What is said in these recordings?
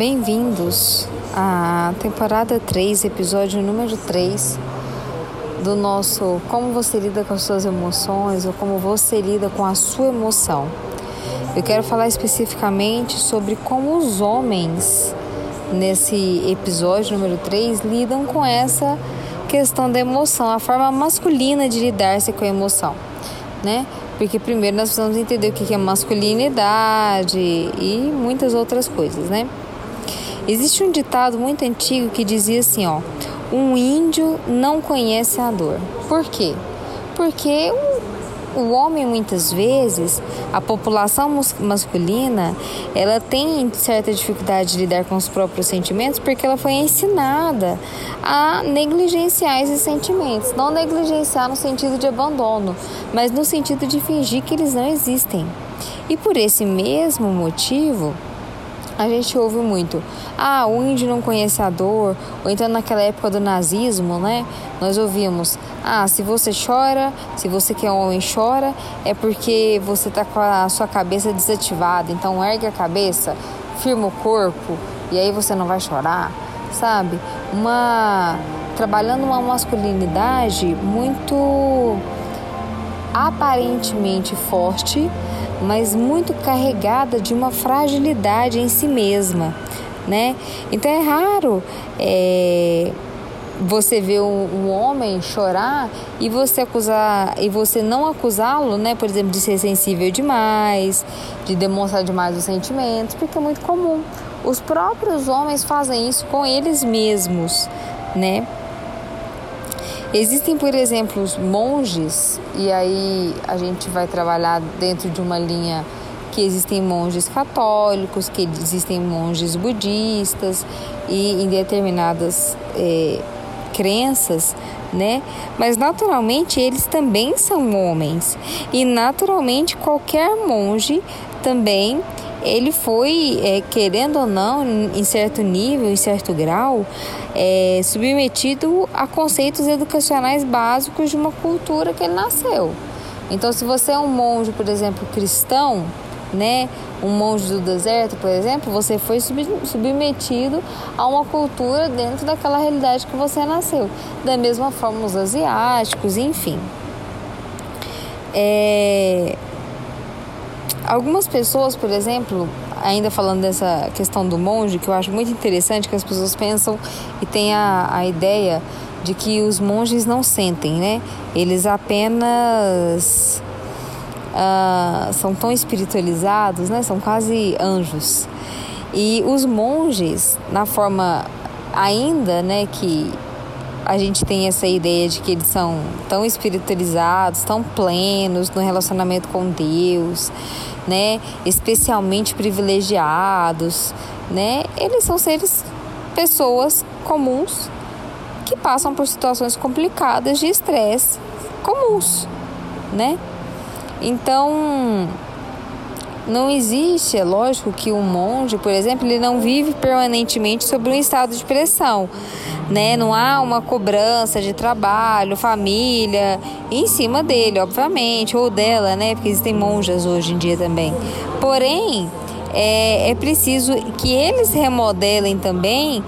Bem-vindos à temporada 3, episódio número 3 do nosso Como você lida com as suas emoções ou como você lida com a sua emoção. Eu quero falar especificamente sobre como os homens, nesse episódio número 3, lidam com essa questão da emoção, a forma masculina de lidar-se com a emoção, né? Porque primeiro nós precisamos entender o que é masculinidade e muitas outras coisas, né? Existe um ditado muito antigo que dizia assim, ó: um índio não conhece a dor. Por quê? Porque o homem muitas vezes, a população masculina, ela tem certa dificuldade de lidar com os próprios sentimentos porque ela foi ensinada a negligenciar esses sentimentos, não negligenciar no sentido de abandono, mas no sentido de fingir que eles não existem. E por esse mesmo motivo, a gente ouve muito, ah, o índio não conhece a dor, ou então naquela época do nazismo, né? Nós ouvimos, ah, se você chora, se você que é homem chora, é porque você tá com a sua cabeça desativada, então ergue a cabeça, firma o corpo, e aí você não vai chorar, sabe? Uma trabalhando uma masculinidade muito aparentemente forte, mas muito carregada de uma fragilidade em si mesma, né? Então é raro é, você ver um, um, homem chorar e você acusar e você não acusá-lo, né? Por exemplo, de ser sensível demais, de demonstrar demais os sentimentos, porque é muito comum. Os próprios homens fazem isso com eles mesmos, né? Existem, por exemplo, os monges, e aí a gente vai trabalhar dentro de uma linha que existem monges católicos, que existem monges budistas e em determinadas é, crenças, né? Mas naturalmente eles também são homens e naturalmente qualquer monge também ele foi, é, querendo ou não, em certo nível, em certo grau, é, submetido a conceitos educacionais básicos de uma cultura que ele nasceu. Então, se você é um monge, por exemplo, cristão, né, um monge do deserto, por exemplo, você foi submetido a uma cultura dentro daquela realidade que você nasceu. Da mesma forma, os asiáticos, enfim. É, Algumas pessoas, por exemplo, ainda falando dessa questão do monge, que eu acho muito interessante, que as pessoas pensam e têm a, a ideia de que os monges não sentem, né? Eles apenas uh, são tão espiritualizados, né? São quase anjos. E os monges, na forma ainda, né, que a gente tem essa ideia de que eles são tão espiritualizados, tão plenos no relacionamento com Deus, né? Especialmente privilegiados, né? Eles são seres, pessoas comuns que passam por situações complicadas de estresse comuns, né? Então, não existe, é lógico que um monge, por exemplo, ele não vive permanentemente sobre um estado de pressão, né? Não há uma cobrança de trabalho, família em cima dele, obviamente, ou dela, né? Porque existem monjas hoje em dia também. Porém, é, é preciso que eles remodelem também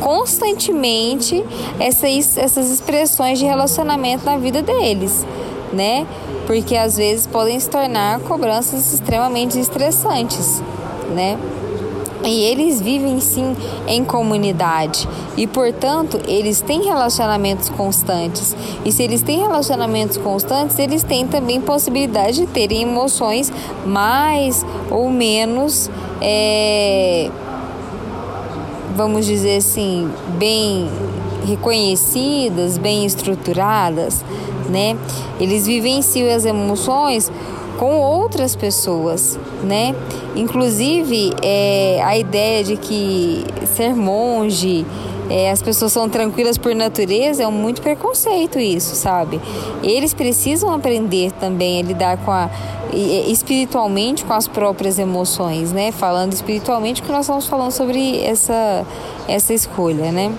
constantemente essas, essas expressões de relacionamento na vida deles, né? porque às vezes podem se tornar cobranças extremamente estressantes, né? E eles vivem sim em comunidade e, portanto, eles têm relacionamentos constantes. E se eles têm relacionamentos constantes, eles têm também possibilidade de terem emoções mais ou menos, é, vamos dizer assim, bem reconhecidas, bem estruturadas né? Eles vivenciam as emoções com outras pessoas, né? Inclusive, é, a ideia de que ser monge, é, as pessoas são tranquilas por natureza, é um muito preconceito isso, sabe? Eles precisam aprender também a lidar com a espiritualmente com as próprias emoções, né? Falando espiritualmente, que nós estamos falando sobre essa essa escolha, né?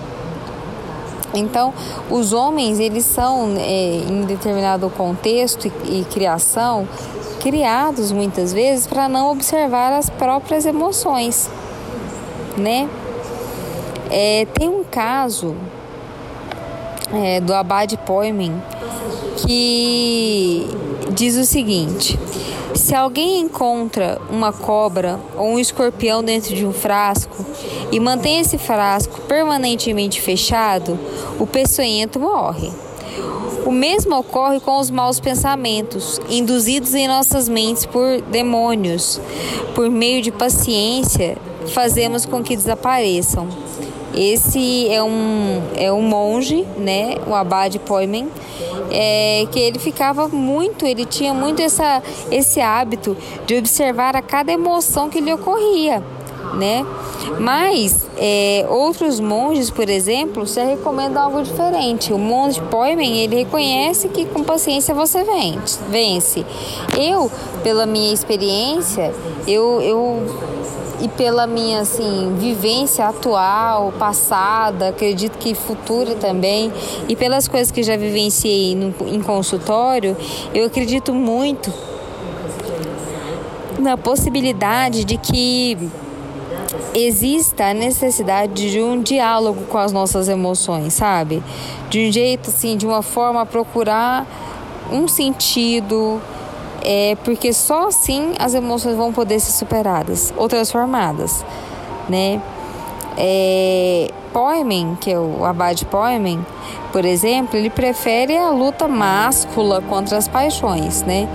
Então, os homens, eles são, é, em determinado contexto e, e criação, criados muitas vezes para não observar as próprias emoções, né? É, tem um caso é, do Abade Poemen que diz o seguinte: se alguém encontra uma cobra ou um escorpião dentro de um frasco e mantém esse frasco permanentemente fechado, o peçonhento morre. O mesmo ocorre com os maus pensamentos, induzidos em nossas mentes por demônios. Por meio de paciência, fazemos com que desapareçam. Esse é um, é um monge, né, o Abade Poimen, é, que ele ficava muito, ele tinha muito essa, esse hábito de observar a cada emoção que lhe ocorria, né? Mas é, outros monges, por exemplo, se recomendam algo diferente. O monge Poimen, ele reconhece que com paciência você vence. Eu, pela minha experiência, eu, eu e pela minha assim vivência atual, passada, acredito que futura também, e pelas coisas que já vivenciei no, em consultório, eu acredito muito na possibilidade de que exista a necessidade de um diálogo com as nossas emoções, sabe? De um jeito assim, de uma forma procurar um sentido, é porque só assim as emoções vão poder ser superadas ou transformadas, né? É, Poemen, que é o Abade Poemen, por exemplo, ele prefere a luta máscula contra as paixões, né?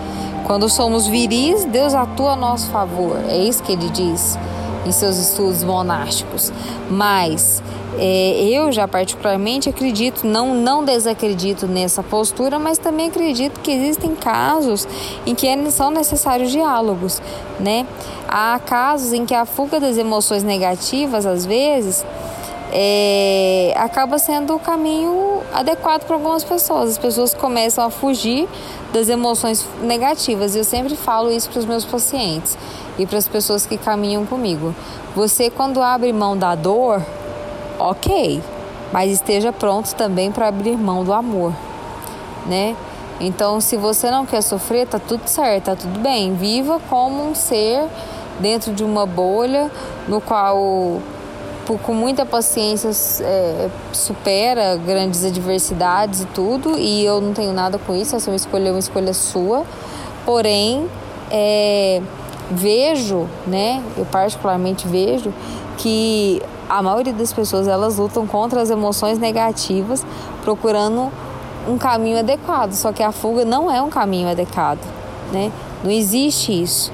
Quando somos viris, Deus atua a nosso favor. É isso que ele diz em seus estudos monásticos. Mas é, eu já particularmente acredito, não, não desacredito nessa postura, mas também acredito que existem casos em que é, são necessários diálogos, né? Há casos em que a fuga das emoções negativas, às vezes, é, acaba sendo o caminho adequado para algumas pessoas. As pessoas começam a fugir das emoções negativas. Eu sempre falo isso para os meus pacientes e para as pessoas que caminham comigo. Você, quando abre mão da dor, ok, mas esteja pronto também para abrir mão do amor, né? Então, se você não quer sofrer, tá tudo certo, tá tudo bem. Viva como um ser dentro de uma bolha no qual, com muita paciência, é, supera grandes adversidades e tudo. E eu não tenho nada com isso, essa é uma escolha, uma escolha sua. Porém, é, vejo, né? Eu particularmente vejo que a maioria das pessoas elas lutam contra as emoções negativas, procurando um caminho adequado. Só que a fuga não é um caminho adequado, né? Não existe isso.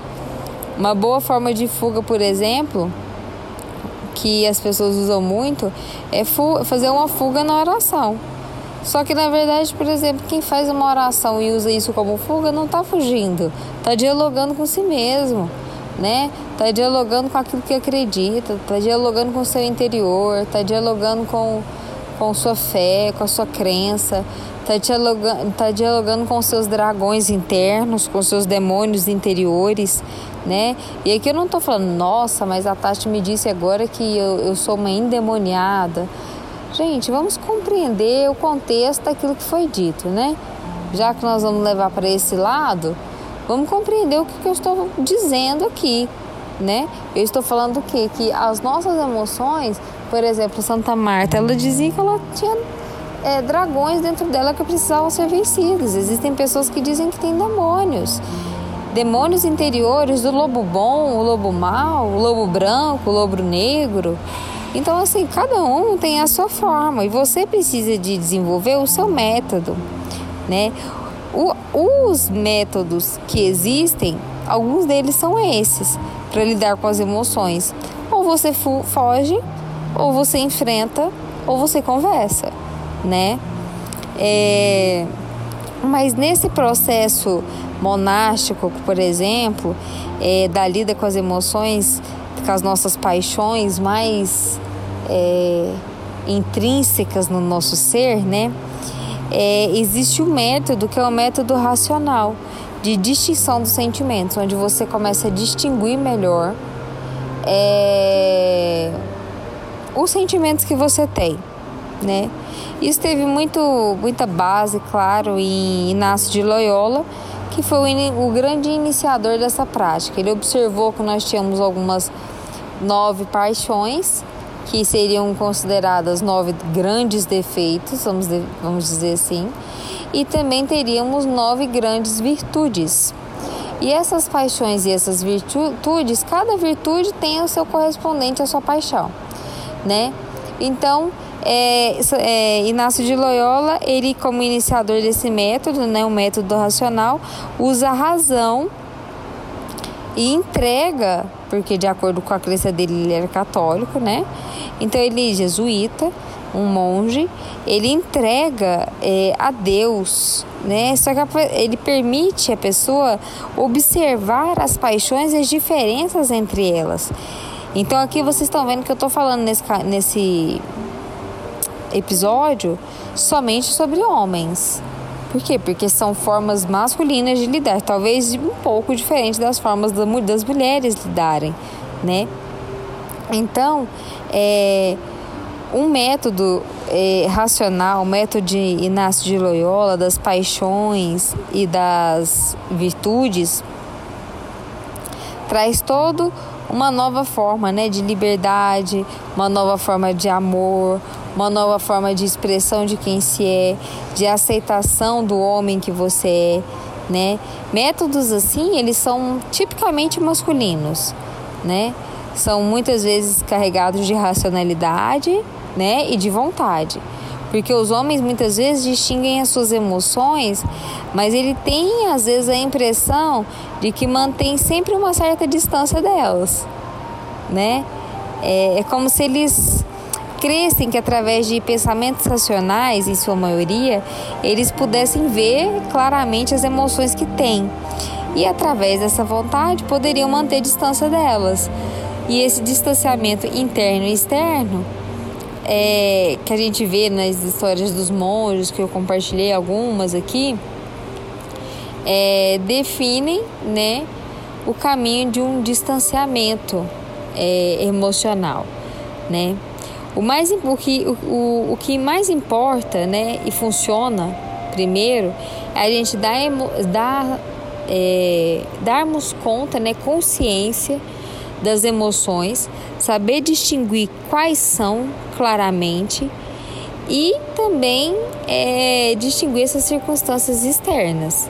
Uma boa forma de fuga, por exemplo, que as pessoas usam muito, é fazer uma fuga na oração. Só que na verdade, por exemplo, quem faz uma oração e usa isso como fuga não está fugindo, está dialogando com si mesmo né? Tá dialogando com aquilo que acredita, tá dialogando com o seu interior, tá dialogando com, com sua fé, com a sua crença, tá dialogando, tá dialogando com seus dragões internos, com seus demônios interiores, né? E aqui eu não tô falando, nossa, mas a Tati me disse agora que eu, eu sou uma endemoniada. Gente, vamos compreender o contexto daquilo que foi dito, né? Já que nós vamos levar para esse lado, Vamos compreender o que, que eu estou dizendo aqui, né? Eu estou falando o quê? Que as nossas emoções, por exemplo, Santa Marta, ela dizia que ela tinha é, dragões dentro dela que precisavam ser vencidos. Existem pessoas que dizem que tem demônios. Demônios interiores do lobo bom, o lobo mau, o lobo branco, o lobo negro. Então, assim, cada um tem a sua forma e você precisa de desenvolver o seu método, né? O, os métodos que existem, alguns deles são esses, para lidar com as emoções. Ou você foge, ou você enfrenta, ou você conversa, né? É, mas nesse processo monástico, por exemplo, é, da lida com as emoções, com as nossas paixões mais é, intrínsecas no nosso ser, né? é, existe um método que é o um método racional de distinção dos sentimentos, onde você começa a distinguir melhor é, os sentimentos que você tem, né? Isso teve muito, muita base, claro, em Inácio de Loyola, que foi o, o grande iniciador dessa prática. Ele observou que nós tínhamos algumas nove paixões, que seriam consideradas nove grandes defeitos, vamos, de, vamos dizer assim, e também teríamos nove grandes virtudes. E essas paixões e essas virtudes, cada virtude tem o seu correspondente à sua paixão, né? Então, é, é, Inácio de Loyola, ele como iniciador desse método, né, o método racional, usa a razão e entrega, porque de acordo com a crença dele ele era católico, né? Então ele é jesuíta, um monge, ele entrega é, a Deus, né? Só que ele permite a pessoa observar as paixões e as diferenças entre elas. Então aqui vocês estão vendo que eu estou falando nesse, nesse episódio somente sobre homens. Por quê? Porque são formas masculinas de lidar, talvez um pouco diferente das formas das mulheres lidarem, né? Então, é, um método é, racional, o método de Inácio de Loyola, das paixões e das virtudes, traz todo uma nova forma né, de liberdade, uma nova forma de amor, uma nova forma de expressão de quem se é, de aceitação do homem que você é, né? Métodos assim, eles são tipicamente masculinos, né? São muitas vezes carregados de racionalidade, né, e de vontade. Porque os homens muitas vezes distinguem as suas emoções, mas ele tem às vezes a impressão de que mantém sempre uma certa distância delas, né? É, é como se eles crescem que através de pensamentos racionais, em sua maioria, eles pudessem ver claramente as emoções que têm. E através dessa vontade poderiam manter distância delas. E esse distanciamento interno e externo é, que a gente vê nas histórias dos monges, que eu compartilhei algumas aqui, é, definem né, o caminho de um distanciamento é, emocional. Né? O, mais, o, que, o, o que mais importa né, e funciona primeiro é a gente dar, dar, é, darmos conta, né, consciência das emoções, saber distinguir quais são claramente e também é, distinguir essas circunstâncias externas.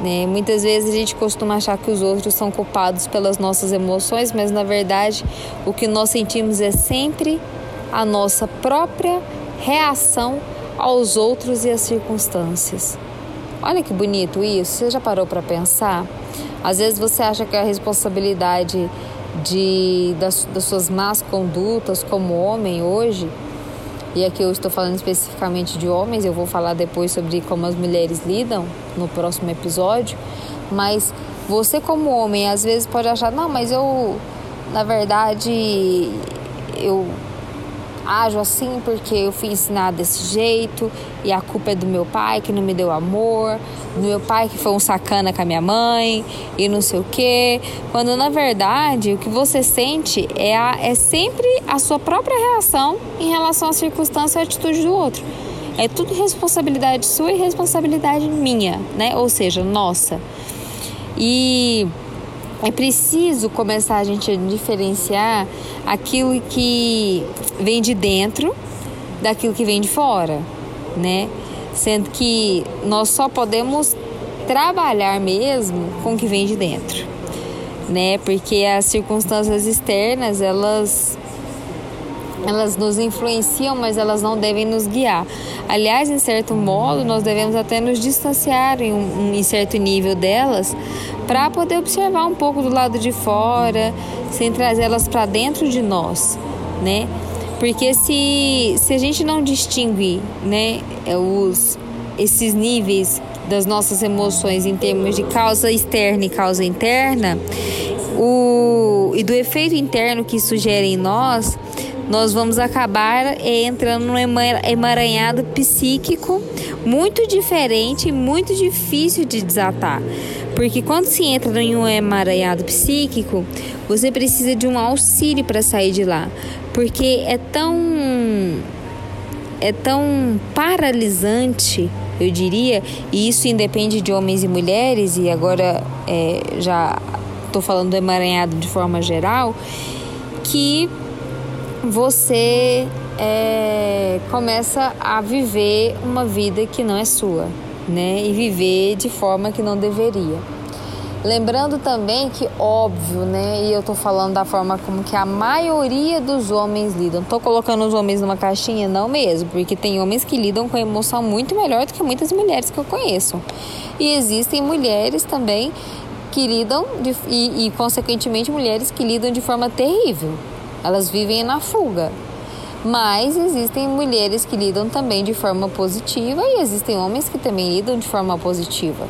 Né? Muitas vezes a gente costuma achar que os outros são culpados pelas nossas emoções, mas na verdade o que nós sentimos é sempre a nossa própria reação aos outros e às circunstâncias. Olha que bonito isso, você já parou para pensar? Às vezes você acha que a responsabilidade de, das, das suas más condutas como homem hoje, e aqui eu estou falando especificamente de homens, eu vou falar depois sobre como as mulheres lidam no próximo episódio, mas você como homem às vezes pode achar, não, mas eu na verdade eu ajo assim porque eu fui ensinada desse jeito e a culpa é do meu pai que não me deu amor, do meu pai que foi um sacana com a minha mãe e não sei o quê. Quando na verdade o que você sente é, a, é sempre a sua própria reação em relação à circunstância e à atitude do outro. É tudo responsabilidade sua e responsabilidade minha, né? Ou seja, nossa. E é preciso começar a gente a diferenciar aquilo que vem de dentro daquilo que vem de fora, né? Sendo que nós só podemos trabalhar mesmo com o que vem de dentro, né? Porque as circunstâncias externas, elas elas nos influenciam, mas elas não devem nos guiar. Aliás, em certo modo, nós devemos até nos distanciar em um em certo nível delas, para poder observar um pouco do lado de fora, sem trazê-las para dentro de nós, né? Porque se, se a gente não distingue, né, é, os, esses níveis das nossas emoções em termos de causa externa e causa interna, o, e do efeito interno que isso gera em nós, nós vamos acabar entrando num emaranhado psíquico muito diferente e muito difícil de desatar. Porque quando se entra em um emaranhado psíquico, você precisa de um auxílio para sair de lá. Porque é tão é tão paralisante, eu diria, e isso independe de homens e mulheres, e agora é, já estou falando do emaranhado de forma geral, que você é, começa a viver uma vida que não é sua, né? E viver de forma que não deveria. Lembrando também que, óbvio, né? E eu tô falando da forma como que a maioria dos homens lidam. Tô colocando os homens numa caixinha, não mesmo, porque tem homens que lidam com emoção muito melhor do que muitas mulheres que eu conheço. E existem mulheres também que lidam, de, e, e consequentemente mulheres que lidam de forma terrível. Elas vivem na fuga. Mas existem mulheres que lidam também de forma positiva e existem homens que também lidam de forma positiva.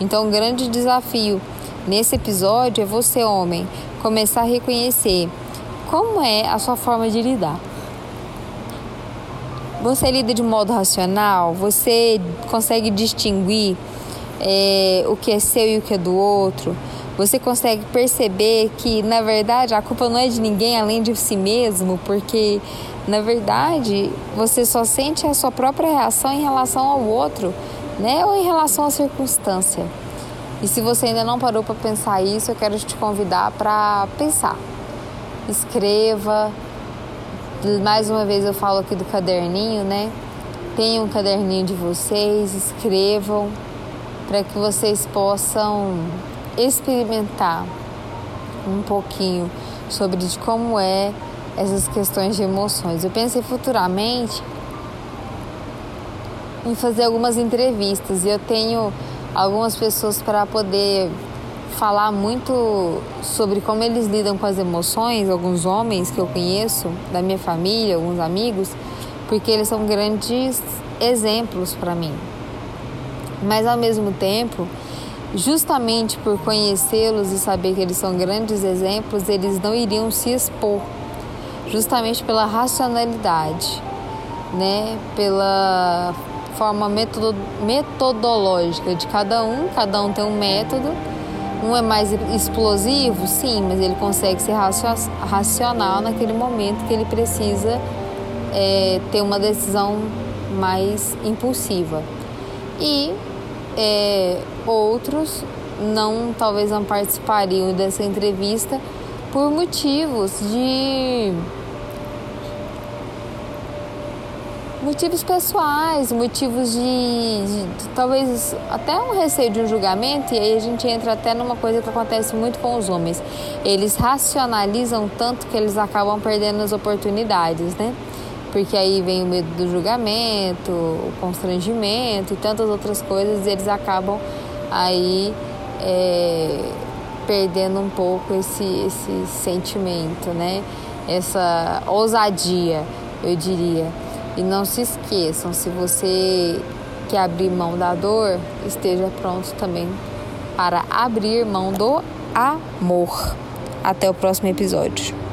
Então, o grande desafio nesse episódio é você, homem, começar a reconhecer como é a sua forma de lidar. Você lida de modo racional? Você consegue distinguir é, o que é seu e o que é do outro? Você consegue perceber que, na verdade, a culpa não é de ninguém além de si mesmo, porque, na verdade, você só sente a sua própria reação em relação ao outro né? Ou em relação à circunstância. E se você ainda não parou para pensar isso, eu quero te convidar para pensar. Escreva. Mais uma vez eu falo aqui do caderninho, né? Tenham um caderninho de vocês, escrevam para que vocês possam experimentar um pouquinho sobre de como é essas questões de emoções. Eu pensei futuramente em fazer algumas entrevistas e eu tenho algumas pessoas para poder falar muito sobre como eles lidam com as emoções, alguns homens que eu conheço da minha família, alguns amigos, porque eles são grandes exemplos para mim. Mas ao mesmo tempo, justamente por conhecê-los e saber que eles são grandes exemplos, eles não iriam se expor, justamente pela racionalidade, né? Pela forma metodo, metodológica de cada um, cada um tem um método. Um é mais explosivo, sim, mas ele consegue ser racional naquele momento que ele precisa é, ter uma decisão mais impulsiva. E é, outros não, talvez não participariam dessa entrevista por motivos de motivos pessoais, motivos de, de, de, talvez até um receio de um julgamento, e aí a gente entra até numa coisa que acontece muito com os homens. Eles racionalizam tanto que eles acabam perdendo as oportunidades, né? Porque aí vem o medo do julgamento, o constrangimento e tantas outras coisas, e eles acabam aí é, perdendo um pouco esse, esse sentimento, né? Essa ousadia, eu diria. E não se esqueçam, se você quer abrir mão da dor, esteja pronto também para abrir mão do amor. Até o próximo episódio.